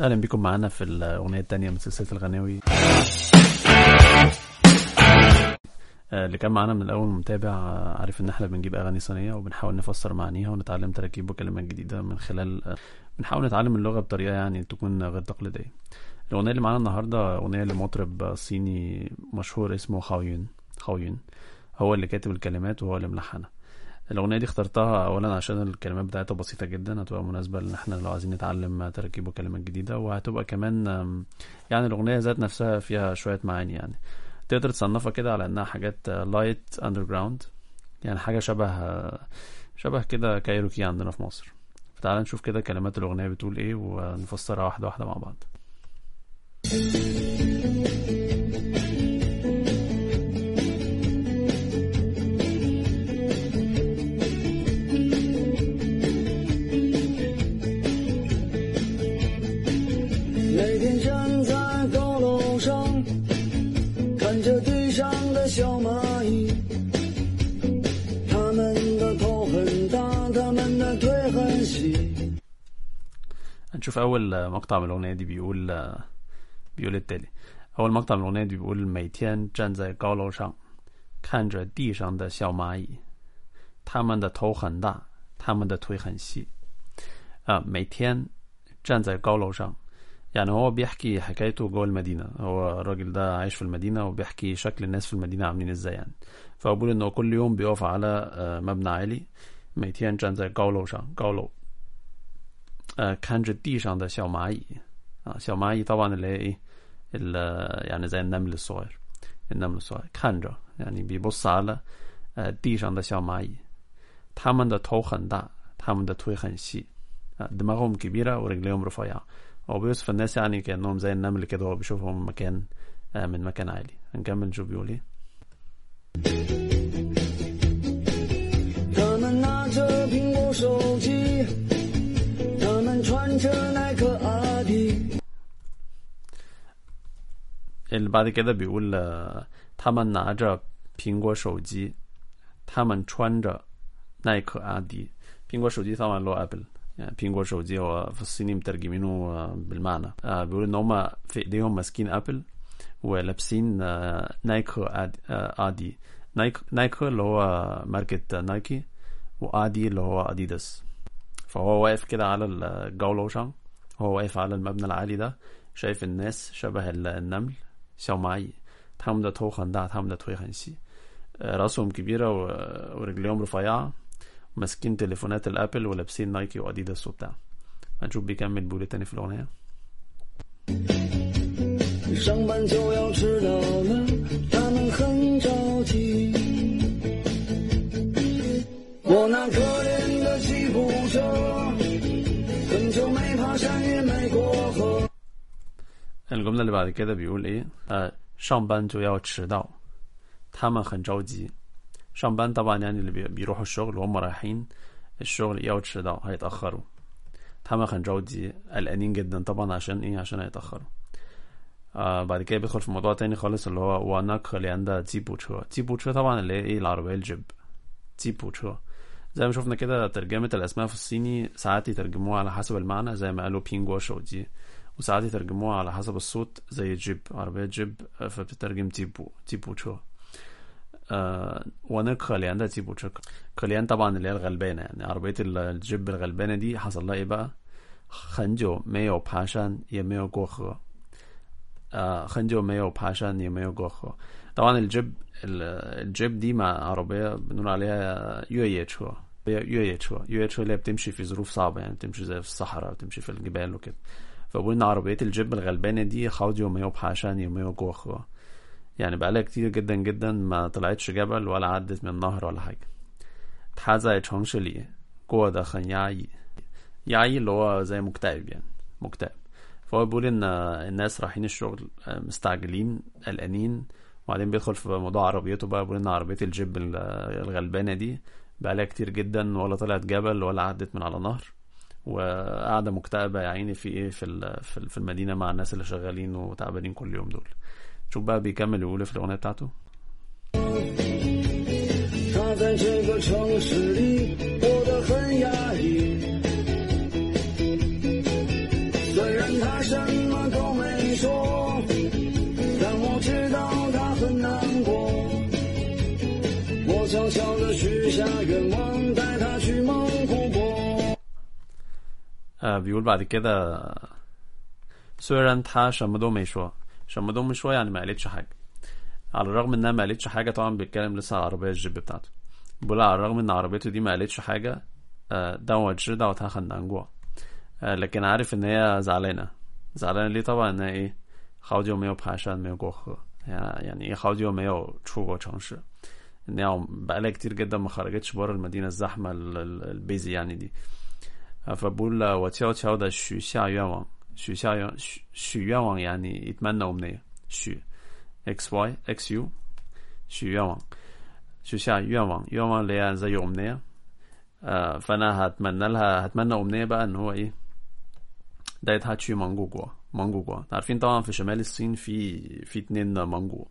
أهلا بكم معانا في الأغنية الثانية من سلسلة الغناوي. آه، اللي كان معانا من الأول متابع آه، عارف إن إحنا بنجيب أغاني صينية وبنحاول نفسر معانيها ونتعلم تراكيب وكلمات جديدة من خلال آه، بنحاول نتعلم اللغة بطريقة يعني تكون غير تقليدية. الأغنية اللي معانا النهارده أغنية لمطرب صيني مشهور اسمه خاويون. خاويون هو اللي كاتب الكلمات وهو اللي ملحنها. الأغنية دي اخترتها اولا عشان الكلمات بتاعتها بسيطة جدا هتبقى مناسبة لأن إحنا لو عايزين نتعلم تراكيب وكلمات جديدة وهتبقى كمان يعني الأغنية ذات نفسها فيها شوية معاني يعني. تقدر تصنفها كده على إنها حاجات light underground يعني حاجة شبه شبه كده كايروكي عندنا في مصر. فتعال نشوف كده كلمات الأغنية بتقول إيه ونفسرها واحدة واحدة مع بعض. هنشوف اول مقطع من الاغنيه دي بيقول بيقول التالي اول مقطع من الاغنيه دي بيقول 每天站在高楼上看着地上的小蚂蚁它们的头很大它们的腿很细啊每天站在高楼上 يعني هو بيحكي حكايته جوه المدينة هو الراجل ده عايش في المدينة وبيحكي شكل الناس في المدينة عاملين ازاي يعني فهو بيقول انه كل يوم بيقف على آه، مبنى عالي 每天站在高楼上高楼 呃看着地上的小蚂蚁啊小蚂蚁 طبعا اللي هي ايه ال- يعني زي النمل الصغير النمل الصغير 看着 يعني بيبص على آه، 地上的小蚂蚁它们的头很大它们的腿很细آه، دماغهم كبيرة ورجليهم رفيعة هو بيوصف الناس يعني كأنهم زي النمل كده هو بيشوفهم من مكان آه، من مكان عالي هنكمل نشوف بيقول ايه اللي بعد كده بيقول آه، 他们拿着苹果手机他们穿着耐克阿迪苹果手机 طبعا اللي هو ابل يعني 苹果手机هو في الصيني مترجمينه آه، بالمعنى آه، بيقول ان هم في ايديهم ماسكين ابل ولابسين آه، نايك آد- آه، ادي نايك نايك اللي هو ماركة نايكي وادي اللي هو اديداس فهو واقف كده على الجولوشان هو واقف على المبنى العالي ده شايف الناس شبه ال- النمل 小蚂蚁他们的头很大他们的腿很细 آه، راسهم كبيرة و- ورجليهم رفيعة ماسكين تليفونات الابل ولابسين نايكي واديداس وبتاع هنشوف بيكمل بيقول إيه تاني في الاغنية 上班就要迟到了，他们很着急。我那可怜的吉普车，很久没爬山也没过河。 الجملة اللي بعد كده بيقول إيه؟ آه 班就要迟到他们很着急 上班 طبعا يعني اللي بيروحوا الشغل وهم رايحين الشغل 要迟到 هيتأخروا 他们很着急 قلقانين جدا طبعا عشان إيه؟ عشان هيتأخروا آه بعد كده بيدخل في موضوع تاني خالص اللي هو وأنا اللي عندها 吉普车 吉普车 طبعا اللي هي إيه العربية الجيب 吉普车 زي ما شفنا كده ترجمة الأسماء في الصيني ساعات يترجموها على حسب المعنى زي ما قالوا 苹果手机 وساعات يترجموها على حسب الصوت زي جيب عربية جيب آه، فبتترجم تيبو تيبو تشو آه وانا كليان ده تيبو تشو كليان طبعا اللي هي الغلبانة يعني عربية ال- الجيب الغلبانة دي حصل لها ايه بقى 很久没有爬山也没有过河آه 很久没有爬山也没有过河 طبعا الجيب ال- الجيب دي مع عربية بنقول عليها يوية تشو يوية تشو يوية تشو اللي هي بتمشي في ظروف صعبة يعني بتمشي زي في الصحراء بتمشي في الجبال وكده فبقول ان عربيات الجيب الغلبانة دي خاض يوم يوم بحاشان يوم يوم جوه يعني بقالها كتير جدا جدا ما طلعتش جبل ولا عدت من نهر ولا حاجة 他在城市里过得很压抑压抑 اللي هو زي مكتئب يعني مكتئب فهو بيقول ان الناس رايحين الشغل مستعجلين قلقانين وبعدين بيدخل في موضوع عربيته بقى بيقول ان عربية الجيب ال- الغلبانة دي بقالها كتير جدا ولا طلعت جبل ولا عدت من على نهر وقاعدة مكتئبة يا عيني في ايه في ال- في ال- في المدينة مع الناس اللي شغالين وتعبانين كل يوم دول شوف بقى بيكمل يقول إيه في الأغنية بتاعته 他在这个城市里过得很压抑。虽然 但他什么都没说。但我知道他很难过。我悄悄地许下愿望， آه بيقول بعد كده虽然他什么都没说什么都没说يعني ما قالتش حاجة على الرغم انها ما قالتش حاجة طبعا بيتكلم لسه على العربية الجيب بتاعته بيقول على الرغم ان عربيته دي ما قالتش حاجة آه،但我知道他很难过 آه، لكن عارف ان هي زعلانة زعلانة ليه طبعا انها ايه 好久没有爬山没有过河 يعني ايه 好久没有出过城市ان هي بقالها كتير جدا ما خرجتش بره المدينة الزحمة ال- ال- البيزي يعني دي فبقول我悄悄的许下愿望许下愿许许愿望 يعني يتمنى أمنية 许 x y x u 许愿望许下愿望愿望اللي هي زي أمنية آه، فأنا هتمنى لها هتمنى أمنية بقى إن هو إيه دايتها تشي مانجو جوا مانجو جوا عارفين طبعا في شمال الصين في في اتنين مانجو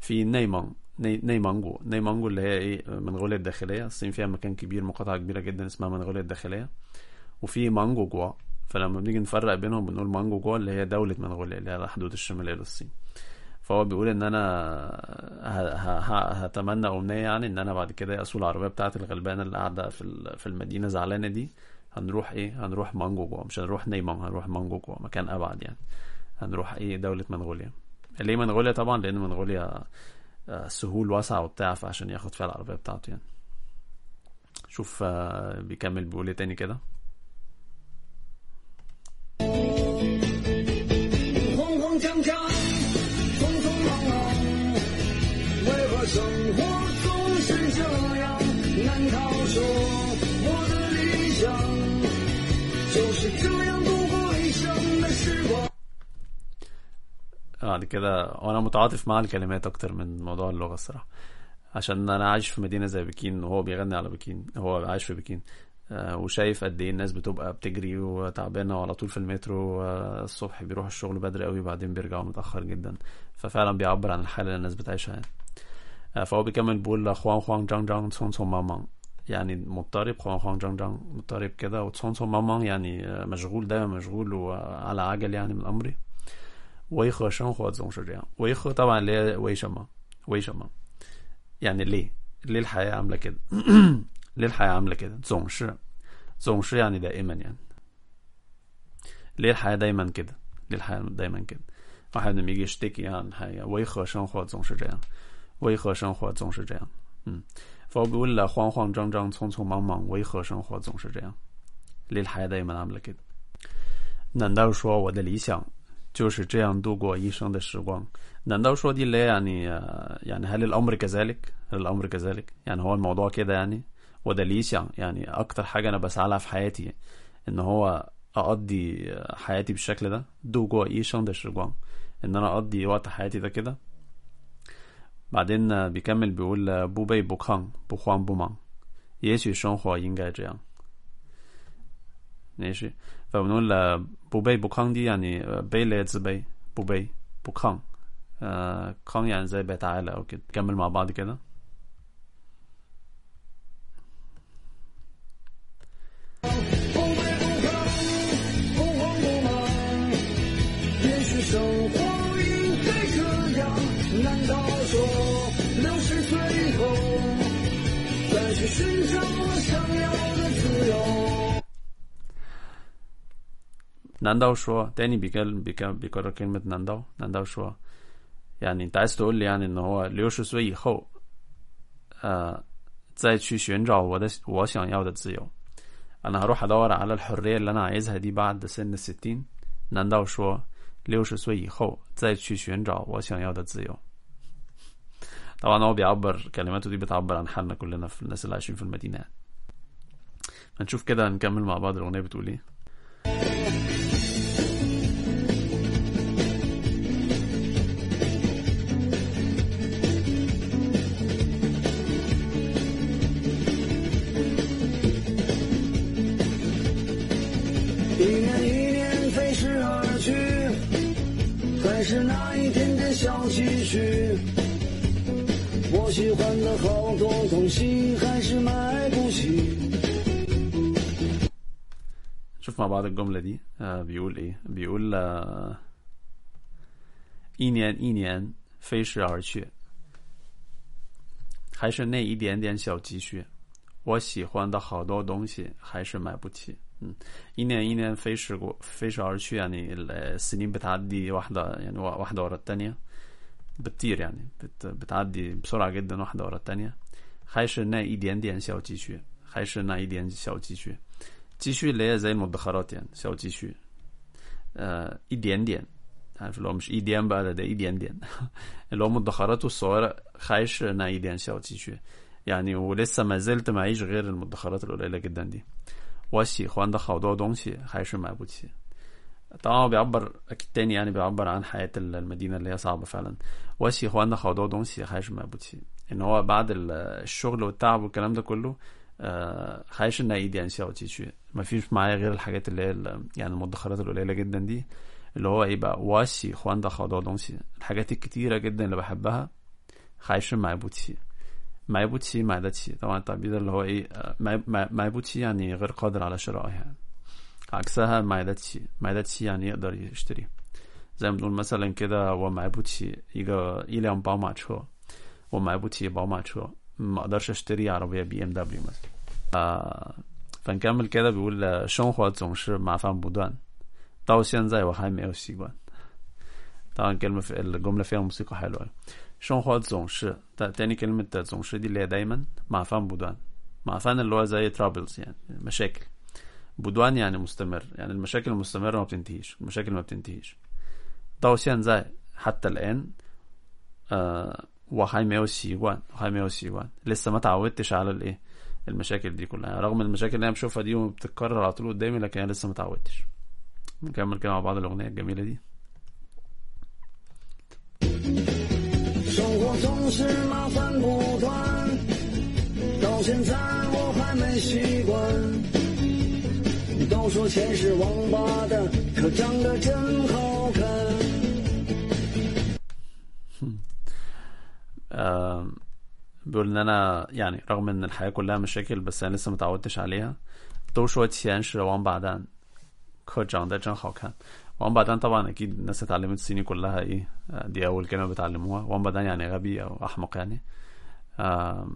في نيمانج ني نيمانجو نيمانجو اللي هي ايه منغوليا الداخلية الصين فيها مكان كبير مقاطعة كبيرة جدا اسمها منغوليا الداخلية وفي 蒙古国 فلما بنيجي نفرق بينهم بنقول 蒙古国 اللي هي دولة منغوليا اللي هي على الحدود الشمالية للصين فهو بيقول إن أنا هتمنى امنية يعني إن أنا بعد كده اسوق العربية بتاعتي الغلبانة اللي قاعدة في في المدينة زعلانة دي هنروح إيه؟ هنروح 蒙古国. مش هنروح 内蒙 هنروح 蒙古国 مكان أبعد يعني. هنروح إيه؟ دولة منغوليا ليه منغوليا طبعا لأن منغوليا آه، سهول واسعة وبتاع فعشان ياخد فيها العربية بتاعته يعني. شوف آه، بيكمل بيقول إيه تاني كده؟ 说我的理想就是这样度过一生的时光？ بعد كده وانا متعاطف مع الكلمات اكتر من موضوع اللغة الصراحة عشان انا عايش في مدينة زي بكين وهو بيغني على بكين هو عايش في بكين آه، وشايف قد ايه الناس بتبقى بتجري وتعبانة وعلى طول في المترو آه، الصبح بيروحوا الشغل بدري قوي بعدين بيرجعوا متأخر جدا ففعلا بيعبر عن الحالة اللي الناس بتعيشها يعني آه، فهو بيكمل بيقول خوان خوان جانج جانج تسون تسون مامان يعني مضطرب 慌慌张张 مضطرب كده وتصونصو مامان يعني مشغول دايما مشغول وعلى عجل يعني من أمري. ويخو شون خو تزونشو جيان. ويخو طبعا ليه ويشما ويشما يعني ليه؟ ليه الحياة عاملة كده؟ ليه الحياة عاملة كده؟ تزونشو تزونشو يعني دائما يعني؟ ليه الحياة دايما كده؟ ليه الحياة دايما كده؟ واحد لما يجي يشتكي عن حاجة ويخو شون خو تزونشو جيان. ويخو شون خو تزونشو جيان. 嗯 فهو بيقول لا 慌慌张张匆匆忙忙为何生活总是这样 ليه الحياة دايما عاملة كده 难道说我的理想就是这样度过一生的时光难道说دي اللي هي يعني آه، يعني هل الأمر كذلك هل الأمر كذلك يعني هو الموضوع كده يعني وده ليشان يعني أكتر حاجة أنا بسعى لها في حياتي إن هو أقضي آه، حياتي بالشكل ده دو جوا إي شان ده شيغوان إن أنا أقضي وقت حياتي ده كده بعدين آه، بيكمل بيقول آه، بو بي بو كان بو خوان بو مان 也许生活应该这样 ماشي فبنقول آه، بو بي بو كان دي يعني آه، بي اللي هي زبي بو بي بو كان آه كان يعني زي بيتعالى او كده نكمل مع بعض كده 难道说 تاني بيكلم بيكلم بيكرر كلمة 难道难道说 يعني انت عايز تقول لي يعني ان هو 六十岁以后呃再去寻找我的我想要的自由انا هروح ادور على الحرية اللي انا عايزها دي بعد سن الستين 难道说六十岁以后再去寻找我想要的自由 طبعا هو بيعبر كلماته دي بتعبر عن حالنا كلنا في الناس اللي عايشين في المدينة يعني. هنشوف كده هنكمل مع بعض الأغنية بتقول ايه نشوف مع بعض الجملة دي آه بيقول ايه بيقول آه 一年一年飞逝而去，还是那一点点小积蓄。我喜欢的好多东西还是买不起。嗯，一年一年飞逝过飞逝而去يعني السنين بتعدي واحدة يعني واحدة ورا التانية بتطير يعني بت بتعدي بسرعة جدا واحدة ورا التانية 还是那一点点小积蓄还是那一点小积蓄积蓄اللي هي زي المدخرات يعني 小积蓄呃一点点 عارف اللي هو مش اي دي ام بقى ده ده اي دي ام دي اللي هو مدخراته الصغيرة 还是那一点小积蓄 يعني ولسه ما زلت معيش غير المدخرات القليلة جدا دي 我喜欢的好多东西还是买不起 طبعا هو بيعبر اكيد تاني يعني بيعبر عن حياة المدينة اللي هي صعبة فعلا 我喜欢的好多东西还是买不起 ان هو بعد الشغل والتعب والكلام ده كله آه، خايش ان ايدي يعني سياو ما مفيش معايا غير الحاجات اللي هي يعني المدخرات القليلة جدا دي اللي هو إيه بقى واسي خوان ده خضا دونسي. الحاجات الكتيرة جدا اللي بحبها هعيش مع بوتسي مع بوتسي مع داتسي طبعا التعبير ده اللي هو إيه آه، مع بوتسي يعني غير قادر على شرائها يعني. عكسها مع داتسي مع داتسي يعني يقدر يشتري. زي ما بنقول مثلا كده ومع بوتسي يجا إلى باو مع تشو 辆宝马车我买不起宝马车ما اقدرش اشتري عربية بي ام دبليو مثلا آه فنكمل كده بيقول 生活总是麻烦不断到现在我还没有习惯 طبعا كلمة في الجملة فيها موسيقى حلوة 生活总是 تاني كلمة 总是دي اللي هي دايما 麻烦不断麻烦اللي هو زي troubles يعني مشاكل بدوان يعني مستمر يعني المشاكل المستمرة ما بتنتهيش المشاكل ما بتنتهيش 到现在 حتى الآن آه 我还没有习惯我还没有习惯 لسه ما تعودتش على الايه المشاكل دي كلها رغم المشاكل اللي انا بشوفها دي وبتتكرر على طول قدامي لكن انا لسه ما تعودتش نكمل كده مع بعض الاغنيه الجميله دي 生活总是麻烦不断，到现在我还没习惯。都说钱是王八蛋，可长得真好看。 بيقول ان انا يعني رغم ان الحياه كلها مشاكل بس انا لسه متعودتش عليها 都说钱是王八蛋可长得真好看王八蛋 طبعا اكيد الناس اتعلمت الصيني كلها ايه آه، دي اول كلمه بتعلموها 王八蛋 يعني غبي او احمق يعني آه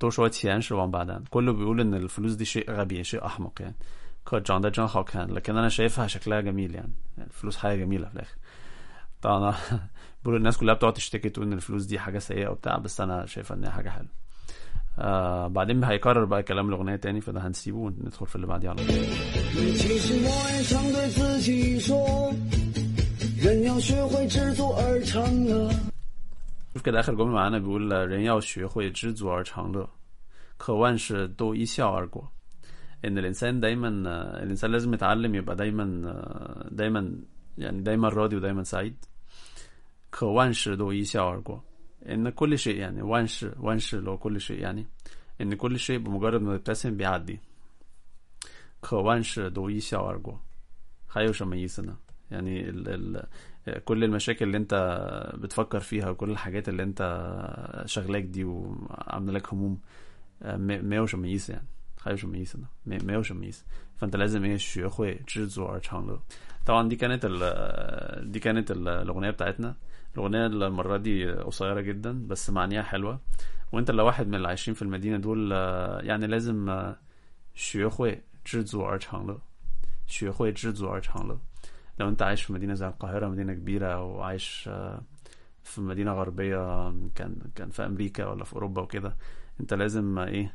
都说钱是王八蛋 كله بيقول ان الفلوس دي شيء غبي شيء احمق يعني 可长得真好看 لكن انا شايفها شكلها جميل يعني الفلوس حاجه جميله في الاخر طبعا بقول الناس كلها بتقعد تشتكي تقول ان الفلوس دي حاجه سيئه وبتاع بس انا شايفها ان هي حاجه حلوه آه بعدين هيكرر بقى كلام الاغنيه تاني فده هنسيبه وندخل في اللي بعديه على طول 其实我也常对自己说，人要学会知足而常乐。 شوف كده اخر جمله معانا بيقول 人要学会知足而常乐可万事都一笑而过 ان الانسان دايما آه، الانسان لازم يتعلم يبقى دايما آه، دايما يعني دايما راضي ودايما سعيد 可万事都一笑而过 ان كل شيء يعني 万事万事 لو كل شيء يعني ان كل شيء بمجرد ما تبتسم بيعدي 可万事都一笑而过还有什么意思呢 يعني ال ال كل المشاكل اللي انت بتفكر فيها وكل الحاجات اللي انت شغلاك دي وعامله لك هموم آه، 没没有什么意思 يعني 还有什么意思呢没没有什么意思 فانت لازم ايه 学会知足而常乐 طبعا دي كانت ال دي كانت ال- الاغنيه بتاعتنا الاغنيه المره دي قصيره جدا بس معانيها حلوه وانت لو واحد من اللي عايشين في المدينه دول آه، يعني لازم آه، 学会知足而常乐学会知足而常乐 لو انت عايش في مدينه زي القاهره مدينه كبيره او عايش آه، في مدينه غربيه كان كان في امريكا ولا في اوروبا وكده انت لازم آه، ايه